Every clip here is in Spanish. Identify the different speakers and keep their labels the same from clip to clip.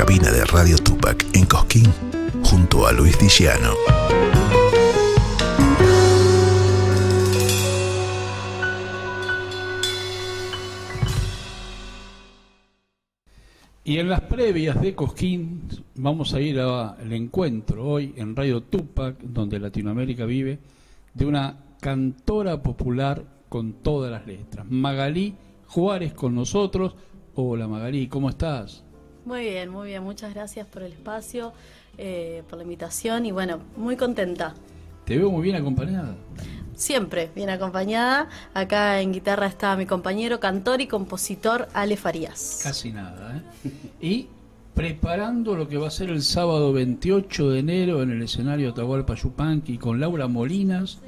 Speaker 1: cabina de Radio Tupac en Cosquín junto a Luis Diciano.
Speaker 2: Y en las previas de Cosquín vamos a ir al encuentro hoy en Radio Tupac, donde Latinoamérica vive, de una cantora popular con todas las letras. Magalí Juárez con nosotros. Hola Magalí, ¿cómo estás?
Speaker 3: Muy bien, muy bien. Muchas gracias por el espacio, eh, por la invitación y bueno, muy contenta.
Speaker 2: Te veo muy bien acompañada.
Speaker 3: Siempre bien acompañada. Acá en guitarra está mi compañero, cantor y compositor Ale Farías.
Speaker 2: Casi nada, ¿eh? Y preparando lo que va a ser el sábado 28 de enero en el escenario Atahualpa Yupanqui con Laura Molinas.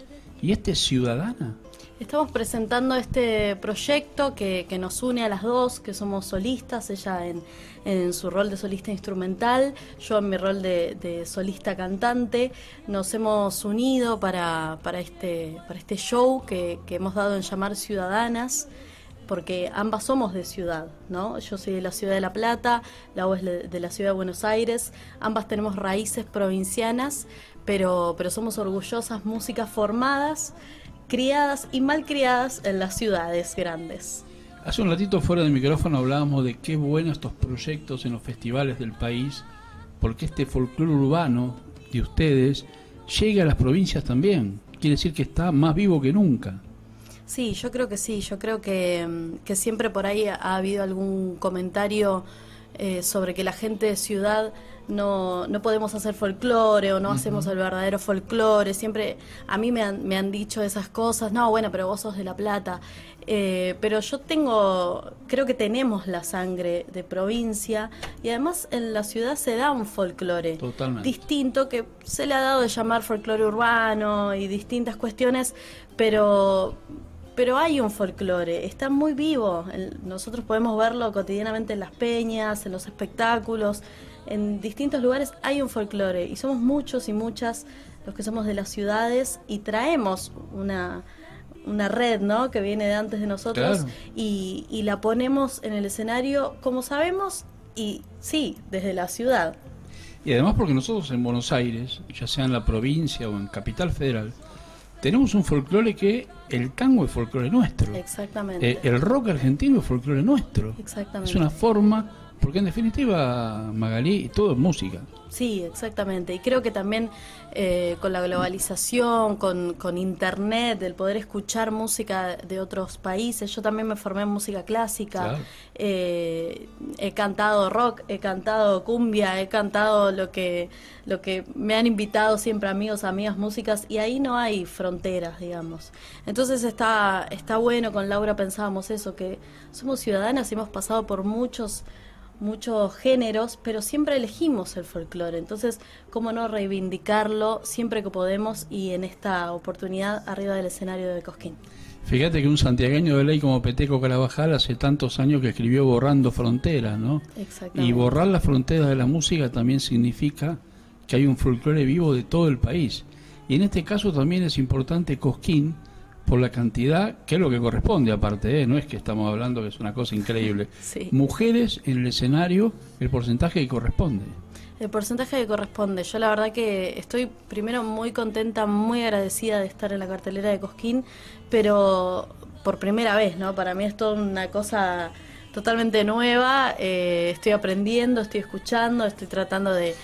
Speaker 2: ¿Y este es Ciudadana?
Speaker 3: Estamos presentando este proyecto que, nos une a las dos, que somos solistas, ella en, su rol de solista instrumental, yo en mi rol de, solista cantante. Nos hemos unido para, este, para este show que, hemos dado en llamar Ciudadanas porque ambas somos de ciudad, ¿no? Yo soy de la ciudad de La Plata, la es de la ciudad de Buenos Aires, ambas tenemos raíces provincianas, pero, pero somos orgullosas músicas formadas criadas y mal criadas en las ciudades grandes.
Speaker 2: Hace un ratito fuera del micrófono hablábamos de qué buenos estos proyectos en los festivales del país, porque este folclore urbano de ustedes llega a las provincias también. Quiere decir que está más vivo que nunca.
Speaker 3: Sí, yo creo que sí. Yo creo que, mm, que siempre por ahí ha habido algún comentario eh, sobre que la gente de ciudad no, no podemos hacer folclore o no hacemos el verdadero folclore. Siempre a mí me han, me han dicho esas cosas, no, bueno, pero vos sos de La Plata. Eh, pero yo tengo, creo que tenemos la sangre de provincia y además en la ciudad se da un folclore distinto que se le ha dado de llamar folclore urbano y distintas cuestiones, pero pero hay un folclore, está muy vivo. Nosotros podemos verlo cotidianamente en las peñas, en los espectáculos, en distintos lugares hay un folclore y somos muchos y muchas los que somos de las ciudades y traemos una, una red ¿no? que viene de antes de nosotros y, y la ponemos en el escenario como sabemos y sí, desde la ciudad.
Speaker 2: Y además porque nosotros en Buenos Aires, ya sea en la provincia o en Capital Federal, tenemos un folclore que el tango es folclore nuestro.
Speaker 3: Exactamente.
Speaker 2: Eh, el rock argentino es folclore nuestro.
Speaker 3: Exactamente.
Speaker 2: Es una forma, porque en definitiva, Magalí, todo es música.
Speaker 3: Sí, exactamente. Y creo que también eh, con la globalización, con, con, internet, el poder escuchar música de otros países. Yo también me formé en música clásica. Eh, he cantado rock, he cantado cumbia, he cantado lo que, lo que me han invitado siempre amigos, amigas, músicas. Y ahí no hay fronteras, digamos. Entonces está, está bueno, con Laura pensábamos eso, que somos ciudadanas y hemos pasado por muchos muchos géneros, pero siempre elegimos el folclore. Entonces, ¿cómo no reivindicarlo siempre que podemos y en esta oportunidad arriba del escenario de Cosquín?
Speaker 2: Fíjate que un santiagueño de ley como Peteco Carabajal hace tantos años que escribió Borrando Fronteras, ¿no? Y borrar las fronteras de la música también significa que hay un folclore vivo de todo el país. Y en este caso también es importante Cosquín, por la cantidad, que es lo que corresponde aparte, ¿eh? no es que estamos hablando que es una cosa increíble. Mujeres en el escenario, el porcentaje que corresponde.
Speaker 3: El porcentaje que corresponde. Yo la verdad que estoy primero muy contenta, muy agradecida de estar en la cartelera de Cosquín, pero por primera vez, ¿no? Para mí es toda una cosa totalmente nueva, eh, estoy aprendiendo, estoy escuchando, estoy tratando de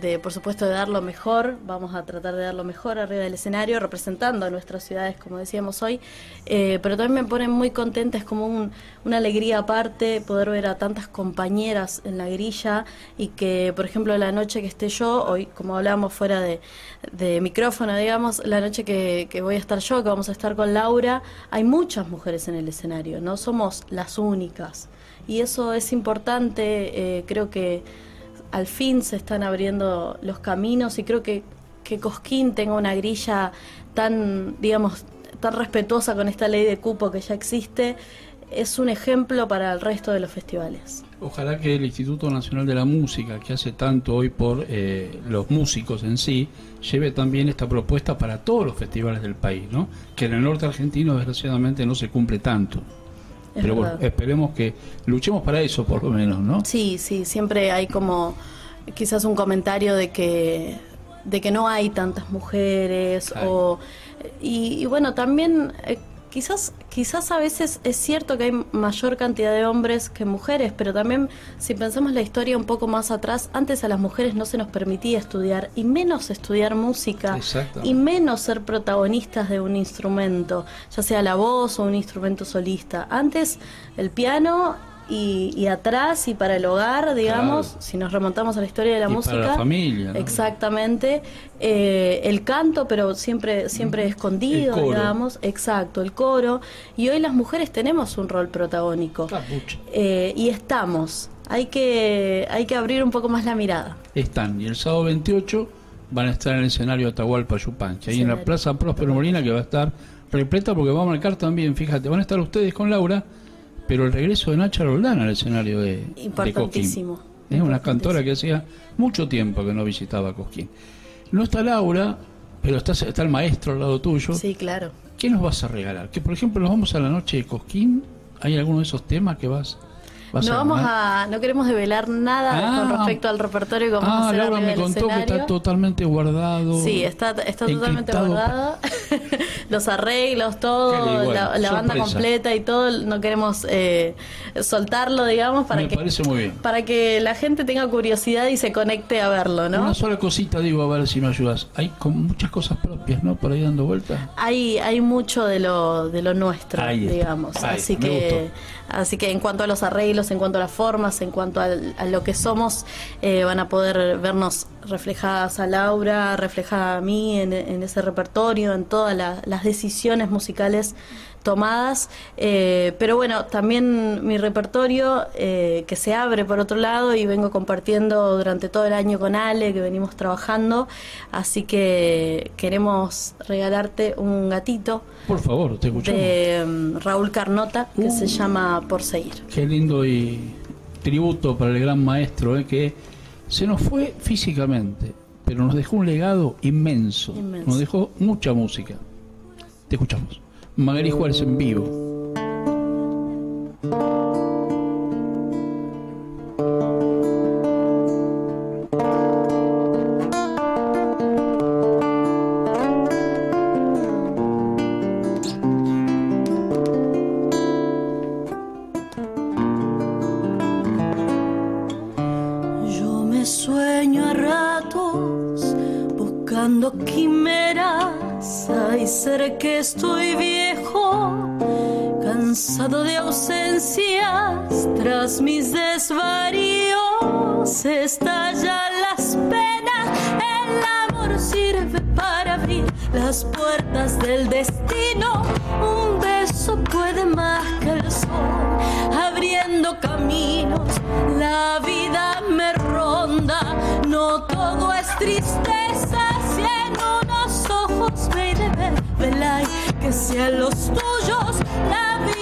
Speaker 3: de por supuesto de dar lo mejor, vamos a tratar de dar lo mejor arriba del escenario, representando a nuestras ciudades, como decíamos hoy, eh, pero también me pone muy contenta, es como una alegría aparte poder ver a tantas compañeras en la grilla y que, por ejemplo, la noche que esté yo, hoy, como hablábamos fuera de, micrófono, digamos, la noche que, voy a estar yo, que vamos a estar con Laura, hay muchas mujeres en el escenario, no somos las únicas. Y eso es importante, eh, creo que al fin se están abriendo los caminos y creo que, que Cosquín tenga una grilla tan, digamos, tan respetuosa con esta ley de cupo que ya existe, es un ejemplo para el resto de los festivales.
Speaker 2: Ojalá que el Instituto Nacional de la Música, que hace tanto hoy por eh, los músicos en sí, lleve también esta propuesta para todos los festivales del país, ¿no? Que en el norte argentino desgraciadamente no se cumple tanto. Pero bueno, esperemos que luchemos para eso por lo menos, ¿no?
Speaker 3: Sí, sí, siempre hay como quizás un comentario de que de que no hay tantas mujeres o y, bueno también eh, quizás quizás a veces es cierto que hay mayor cantidad de hombres que mujeres pero también si pensamos la historia un poco más atrás antes a las mujeres no se nos permitía estudiar y menos estudiar música y menos ser protagonistas de un instrumento ya sea la voz o un instrumento solista. Antes el piano y, atrás y para el hogar, digamos, si nos remontamos a la historia de la música.
Speaker 2: Para la familia.
Speaker 3: Exactamente. Eh, el canto, pero siempre, siempre escondido, digamos. Exacto, el coro. Y hoy las mujeres tenemos un rol protagónico. Eh, y estamos. Hay que, hay que abrir un poco más la mirada.
Speaker 2: Están. Y el sábado 28 van a estar en el escenario Atahualpa Yupanqui, ahí en la Plaza Próspero Molina, que va a estar repleta porque va a marcar también, fíjate, van a estar ustedes con Laura pero el regreso de Nacha Roldán al escenario de,
Speaker 3: Importantísimo.
Speaker 2: Es una cantora que hacía mucho tiempo que no visitaba Cosquín. No está Laura, pero está, está el maestro al lado tuyo.
Speaker 3: Sí, claro.
Speaker 2: ¿Qué nos vas a regalar? Que por ejemplo nos vamos a la noche de Cosquín. ¿Hay alguno de esos temas que vas
Speaker 3: no vamos a, no queremos develar nada con ah. respecto al repertorio que vamos a ah, hacer
Speaker 2: Laura me contó que está totalmente guardado.
Speaker 3: Sí, está, está totalmente guardado. Los arreglos, todo, la, banda completa y todo, no queremos eh, soltarlo, digamos, para que para que la gente tenga curiosidad y se conecte a verlo, ¿no?
Speaker 2: Una sola cosita digo, a ver si me ayudas. Hay con muchas cosas propias, ¿no? Por ahí dando vueltas.
Speaker 3: Hay hay mucho de lo de lo nuestro, digamos. Así que Así que en cuanto a los arreglos, en cuanto a las formas, en cuanto a, lo que somos, eh, van a poder vernos reflejadas a Laura, reflejada a mí en, ese repertorio, en todas las decisiones musicales tomadas, eh, pero bueno, también mi repertorio eh, que se abre por otro lado y vengo compartiendo durante todo el año con Ale, que venimos trabajando, así que queremos regalarte un gatito.
Speaker 2: Por favor, te escuchamos.
Speaker 3: De mm, Raúl Carnota, que se uh. llama Por Seguir.
Speaker 2: Qué lindo y tributo para el gran maestro, eh, que se nos fue físicamente, pero nos dejó un legado inmenso. Nos dejó mucha música. Te escuchamos. Magali Juárez en vivo.
Speaker 4: ser que estoy
Speaker 2: viejo, cansado
Speaker 3: de ausencias, tras mis desvaríos estallan las penas. El amor sirve para abrir las puertas del destino. Un beso puede más que el sol, abriendo caminos. La vida me ronda, no todo es tristeza ojos que sean los tuyos la.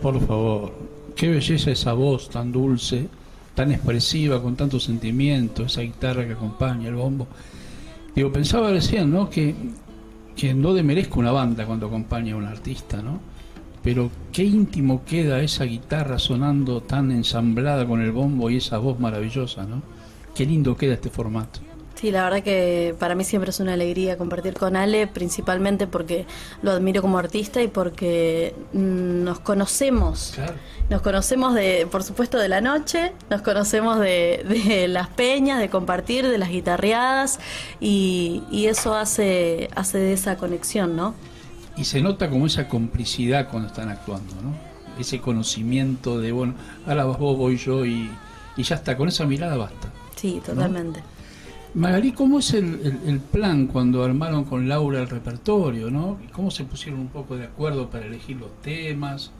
Speaker 2: por favor. Qué belleza esa voz tan dulce, tan expresiva, con tanto sentimiento, esa guitarra que acompaña el bombo. Digo, pensaba recién, ¿no? Que, que no demerezca una banda cuando acompaña a un artista, ¿no? Pero qué íntimo queda esa guitarra sonando tan ensamblada con el bombo y esa voz maravillosa, ¿no? Qué lindo queda este formato.
Speaker 3: Sí, la verdad que para mí siempre es una alegría compartir con Ale, principalmente porque lo admiro como artista y porque mm, nos conocemos. Nos conocemos de, por supuesto, de la noche, nos conocemos de, las peñas, de compartir, de las guitarreadas y, eso hace, hace de esa conexión, ¿no?
Speaker 2: Y se nota como esa complicidad cuando están actuando, ¿no? Ese conocimiento de, bueno, ahora vos, voy yo y, ya está, con esa mirada basta.
Speaker 3: Sí, totalmente.
Speaker 2: Magalí, ¿cómo es el, plan cuando armaron con Laura el repertorio? ¿no? ¿Cómo se pusieron un poco de acuerdo para elegir los temas?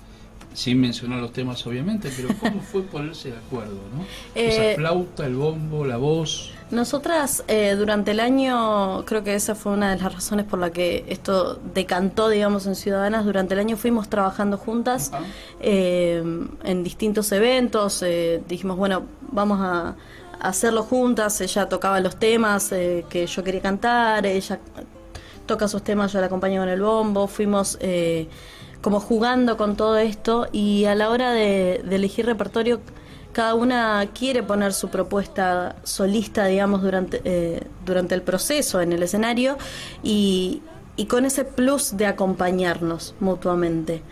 Speaker 2: Sin mencionar los temas, obviamente, pero ¿cómo fue ponerse de acuerdo? ¿no? Esa eh, flauta, el bombo, la voz.
Speaker 3: Nosotras eh, durante el año, creo que esa fue una de las razones por la que esto decantó, digamos, en Ciudadanas. Durante el año fuimos trabajando juntas eh, en distintos eventos. dijimos, bueno, vamos a hacerlo juntas, ella tocaba los temas eh, que yo quería cantar, ella toca sus temas, yo la acompaño con el bombo, fuimos eh, como jugando con todo esto y a la hora de, elegir repertorio, cada una quiere poner su propuesta solista, digamos, durante, eh, durante el proceso en el escenario y, y con ese plus de acompañarnos mutuamente,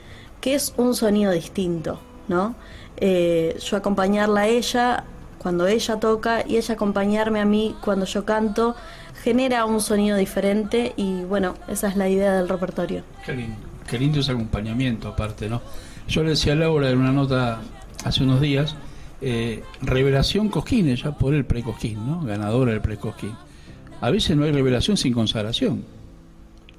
Speaker 3: que es un sonido distinto, ¿no? yo acompañarla a ella cuando ella toca y ella acompañarme a mí cuando yo canto genera un sonido diferente y bueno, esa es la idea del repertorio.
Speaker 2: Qué lindo, qué lindo ese acompañamiento aparte, ¿no? Yo le decía a Laura en una nota hace unos días, eh, revelación Cosquín, ella por el precosquín, ¿no? Ganadora del precosquín. A veces no hay revelación sin consagración.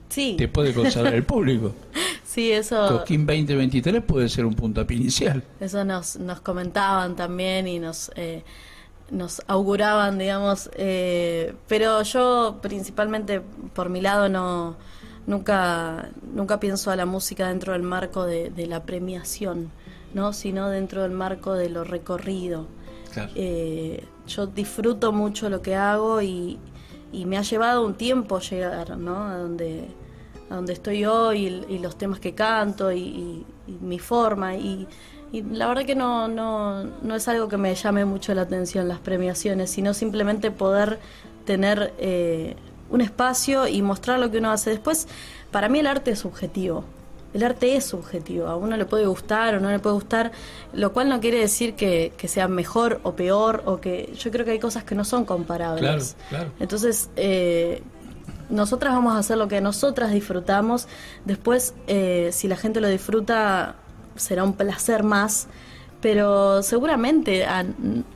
Speaker 3: Sí.
Speaker 2: Te puede consagrar el público.
Speaker 3: Sí, eso.
Speaker 2: Cosquín 2023 puede ser un puntapié inicial.
Speaker 3: Eso nos, nos comentaban también y nos, eh, nos auguraban, digamos. Eh, pero yo, principalmente por mi lado, no nunca, nunca pienso a la música dentro del marco de, la premiación, ¿no? sino dentro del marco de lo recorrido. Eh, yo disfruto mucho lo que hago y, y me ha llevado un tiempo llegar ¿no? a donde a donde estoy hoy y, los temas que canto y, mi forma y, la verdad que no, no, no es algo que me llame mucho la atención las premiaciones, sino simplemente poder tener eh, un espacio y mostrar lo que uno hace. Después, para mí el arte es subjetivo. El arte es subjetivo, a uno le puede gustar o no le puede gustar, lo cual no quiere decir que, sea mejor o peor, o que yo creo que hay cosas que no son comparables. Entonces, eh, nosotras vamos a hacer lo que nosotras disfrutamos. Después, eh, si la gente lo disfruta, será un placer más. Pero seguramente,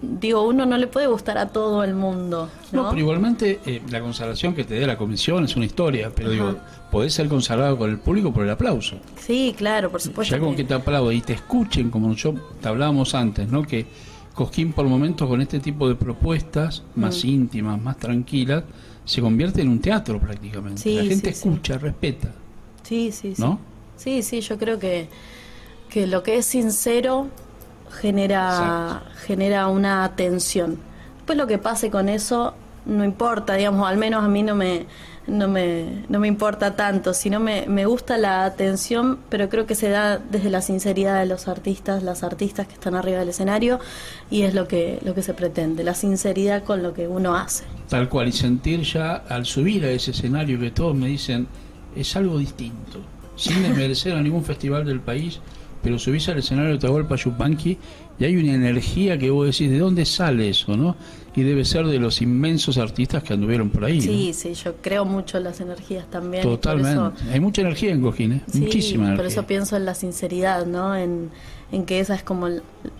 Speaker 3: digo, uno no le puede gustar a todo el mundo. No,
Speaker 2: pero igualmente eh, la consagración que te dé la comisión es una historia, pero digo, podés ser consagrado con el público por el aplauso.
Speaker 3: Sí, claro, por supuesto.
Speaker 2: Ya con que te aplauden y te escuchen, como yo te hablábamos antes, ¿no? Que Cosquín por momentos con este tipo de propuestas más mm. íntimas, más tranquilas, se convierte en un teatro prácticamente. la gente escucha, respeta.
Speaker 3: Sí, sí, sí. ¿No? Sí, sí, yo creo que, que lo que es sincero genera, genera una atención. Después lo que pase con eso no importa, digamos, al menos a mí no me, no me, no me importa tanto, sino me, me gusta la atención, pero creo que se da desde la sinceridad de los artistas, las artistas que están arriba del escenario, y es lo que, lo que se pretende, la sinceridad con lo que uno hace.
Speaker 2: Tal cual, y sentir ya al subir a ese escenario que todos me dicen, es algo distinto, sin desmerecer a ningún festival del país, pero subís al escenario de Tahualpa Yupanqui y hay una energía que vos decís, ¿de dónde sale eso, no? Y debe ser de los inmensos artistas que anduvieron por ahí.
Speaker 3: Sí, sí, yo creo mucho en las energías también.
Speaker 2: Totalmente. hay mucha energía en Cojín, ¿eh? muchísima energía.
Speaker 3: Por eso pienso en la sinceridad, ¿no? En, que esa es como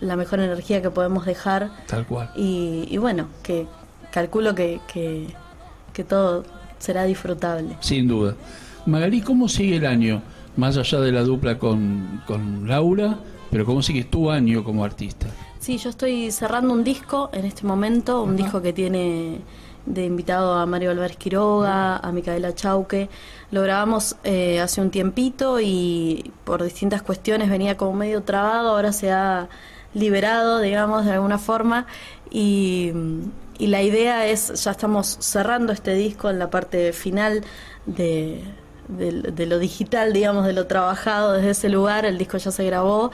Speaker 3: la mejor energía que podemos dejar.
Speaker 2: Tal cual.
Speaker 3: Y, y bueno, que calculo que, que, que todo será disfrutable.
Speaker 2: Sin duda. Magalí, ¿cómo sigue el año? Más allá de la dupla con, con Laura, pero ¿cómo sigue tu año como artista?
Speaker 3: Sí, yo estoy cerrando un disco en este momento, un disco que tiene de invitado a Mario Álvarez Quiroga, a Micaela Chauque. Lo grabamos eh, hace un tiempito y por distintas cuestiones venía como medio trabado, ahora se ha liberado, digamos, de alguna forma. Y, la idea es, ya estamos cerrando este disco en la parte final de, de, lo digital, digamos, de lo trabajado desde ese lugar. El disco ya se grabó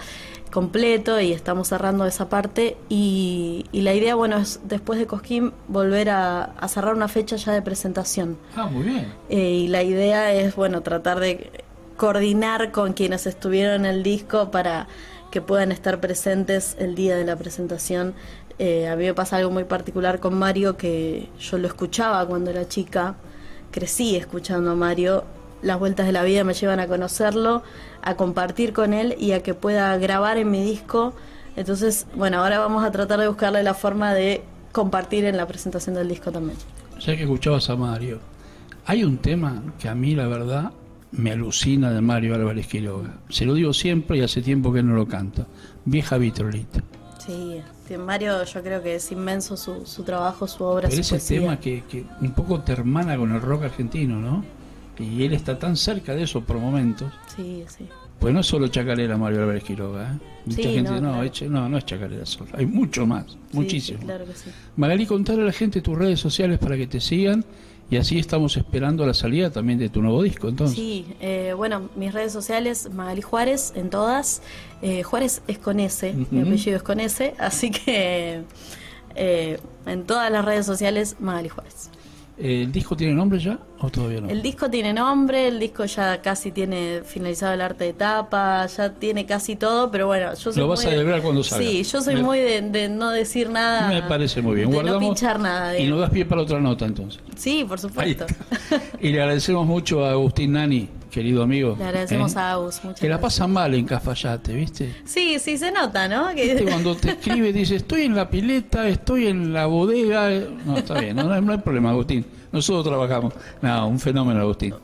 Speaker 3: completo y estamos cerrando esa parte y, la idea, bueno, es después de Cosquín volver a, cerrar una fecha ya de presentación.
Speaker 2: Ah, muy bien.
Speaker 3: Eh, y la idea es, bueno, tratar de coordinar con quienes estuvieron en el disco para que puedan estar presentes el día de la presentación. Eh, a mí me pasa algo muy particular con Mario que yo lo escuchaba cuando era chica, crecí escuchando a Mario las vueltas de la vida me llevan a conocerlo, a compartir con él y a que pueda grabar en mi disco. Entonces, bueno, ahora vamos a tratar de buscarle la forma de compartir en la presentación del disco también.
Speaker 2: Ya que escuchabas a Mario, hay un tema que a mí la verdad me alucina de Mario Álvarez Quiroga. Se lo digo siempre y hace tiempo que no lo canta. Vieja vitrolita.
Speaker 3: Sí, Mario yo creo que es inmenso su, su trabajo, su obra.
Speaker 2: Pero ese tema que, que un poco te hermana con el rock argentino, ¿no? Y él está tan cerca de eso por momentos.
Speaker 3: Sí, sí.
Speaker 2: Pues no es solo Chacarera Mario Álvarez Quiroga. ¿eh? Mucha gente no, no, no, es Chacarera solo. Hay mucho más, muchísimo.
Speaker 3: claro que sí.
Speaker 2: Magali, contarle a la gente tus redes sociales para que te sigan y así estamos esperando la salida también de tu nuevo disco. entonces
Speaker 3: Sí, eh, bueno, mis redes sociales, Magali Juárez, en todas. Eh, Juárez es con S, mi apellido es con S, así que eh, en todas las redes sociales, Magali Juárez.
Speaker 2: ¿El disco tiene nombre ya o todavía no?
Speaker 3: El disco tiene nombre, el disco ya casi tiene finalizado el arte de tapa, ya tiene casi todo, pero bueno, yo soy
Speaker 2: Lo vas a celebrar cuando salga.
Speaker 3: Sí, yo soy muy de, no decir nada.
Speaker 2: Me parece muy bien.
Speaker 3: De no pinchar nada.
Speaker 2: Y nos das pie para otra nota entonces.
Speaker 3: Sí, por supuesto.
Speaker 2: y le agradecemos mucho a Agustín Nani, querido amigo.
Speaker 3: Le agradecemos ¿eh? a Agus.
Speaker 2: que la pasa mal en Cafayate, ¿viste?
Speaker 3: Sí, sí, se nota, ¿no?
Speaker 2: Que... Cuando te escribe, dice, estoy en la pileta, estoy en la bodega. No, está bien, no hay problema, Agustín. Nosotros trabajamos. No, un fenómeno, Agustín.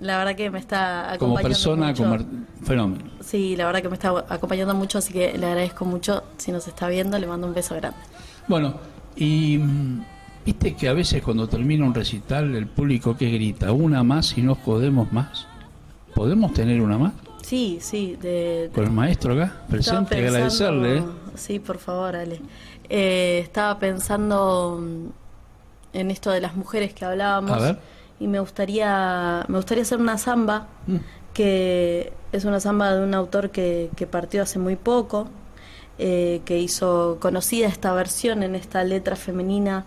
Speaker 3: la verdad que me está acompañando.
Speaker 2: Como persona, como fenómeno.
Speaker 3: Sí, la verdad que me está acompañando mucho, así que le agradezco mucho. Si nos está viendo, le mando un beso grande.
Speaker 2: Bueno, y mm, viste que a veces cuando termina un recital, el público que grita, una más y no podemos más. ¿Podemos tener una más?
Speaker 3: Sí, sí. De,
Speaker 2: Con el maestro acá, presente, agradecerle. ¿eh?
Speaker 3: Sí, por favor, Ale. Eh, estaba pensando mm, en esto de las mujeres que hablábamos. Y me gustaría, me gustaría hacer una samba, mm. que es una samba de un autor que, que partió hace muy poco, eh, que hizo conocida esta versión en esta letra femenina.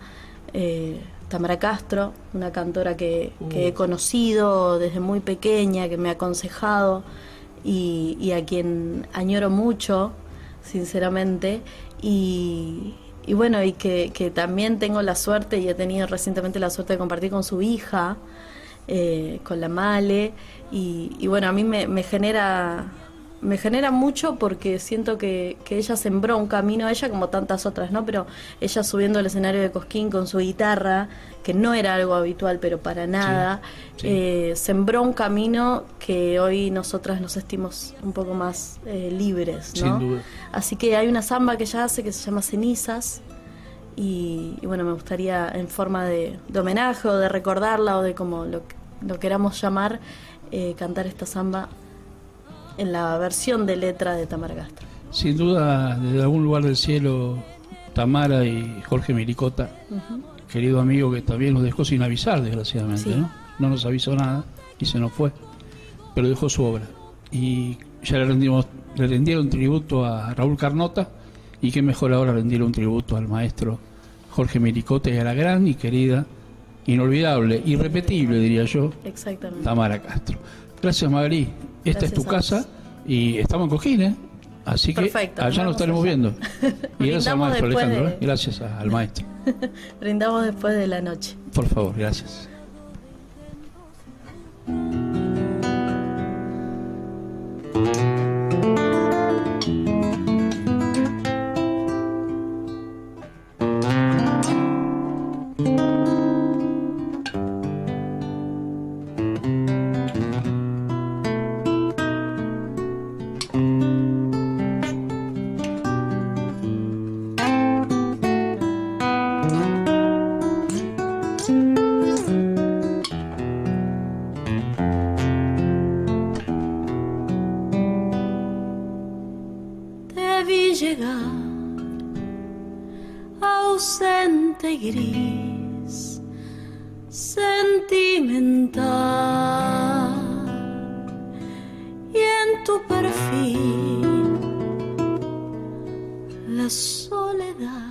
Speaker 3: Eh, Tamara Castro, una cantora que, que, he conocido desde muy pequeña, que me ha aconsejado y, y a quien añoro mucho, sinceramente. Y, y bueno, y que, que, también tengo la suerte y he tenido recientemente la suerte de compartir con su hija, eh, con la Male, y, y bueno, a mí me, me, genera me genera mucho porque siento que, que, ella sembró un camino, ella como tantas otras, ¿no? Pero ella subiendo al escenario de Cosquín con su guitarra, que no era algo habitual, pero para nada, Eh, sembró un camino que hoy nosotras nos sentimos un poco más eh, libres, ¿no? Sin duda. Así que hay una samba que ella hace que se llama Cenizas. Y, bueno, me gustaría en forma de, de, homenaje o de recordarla o de como lo, lo queramos llamar, eh, cantar esta samba en la versión de letra de Tamara Castro.
Speaker 2: Sin duda, desde algún lugar del cielo, Tamara y Jorge Miricota, querido amigo que también nos dejó sin avisar, desgraciadamente, ¿no? No nos avisó nada y se nos fue, pero dejó su obra. Y ya le, rendimos, le rendieron tributo a Raúl Carnota, y qué mejor ahora rendir un tributo al maestro Jorge Miricota y a la gran y querida, inolvidable, irrepetible, diría yo, Tamara Castro. Gracias, Magali. Esta es tu casa y estamos en Cojines. Así que allá nos estaremos viendo. Y gracias al maestro Alejandro. ¿eh? Gracias al maestro.
Speaker 3: Brindamos después de la noche.
Speaker 2: Por favor, gracias.
Speaker 3: Gris, sentimental, y en tu perfil la soledad.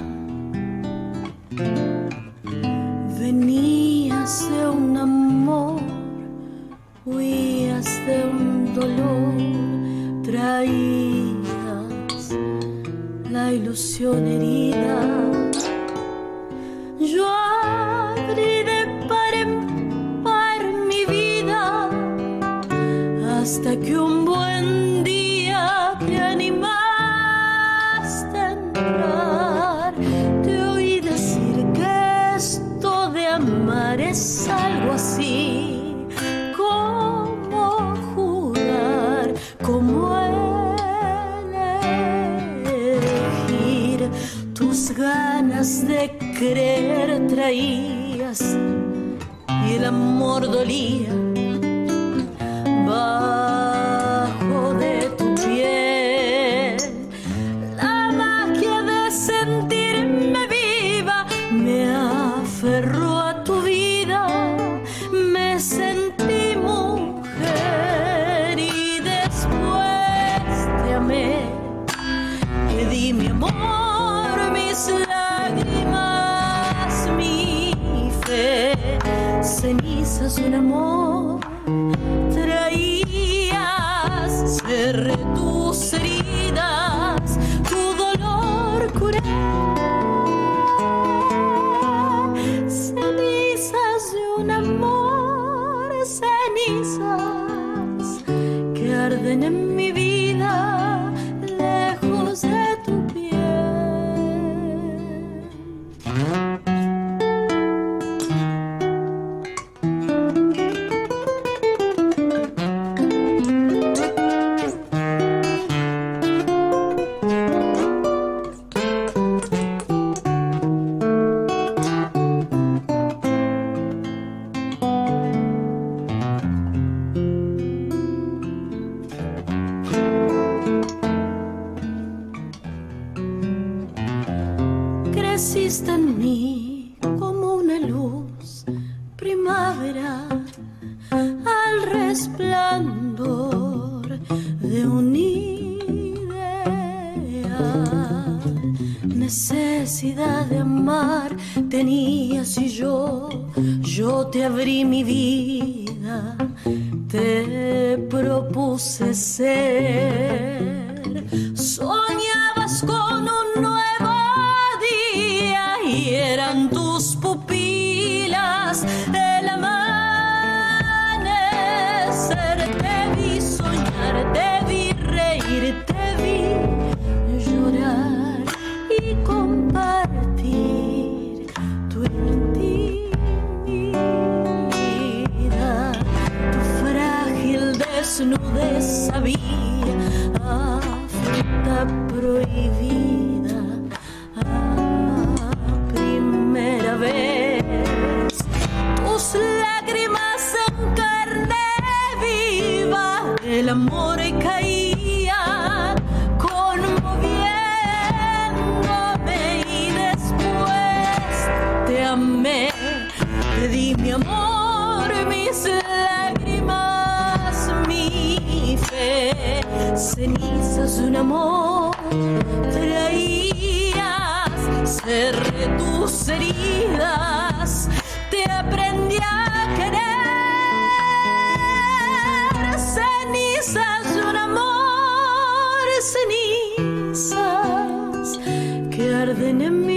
Speaker 3: Venías de un amor, huías de un dolor, traías la ilusión herida. Traías y el amor dolía de amar tenías y yo, yo te abrí mi vida, te propuse ser. Soñabas con un desnudez sabía a fruta prohibida a primera vez. Tus lágrimas en carne viva del amor amor. Traías, cerré tus heridas, te aprendí a querer, cenizas de un amor, cenizas que arden en mi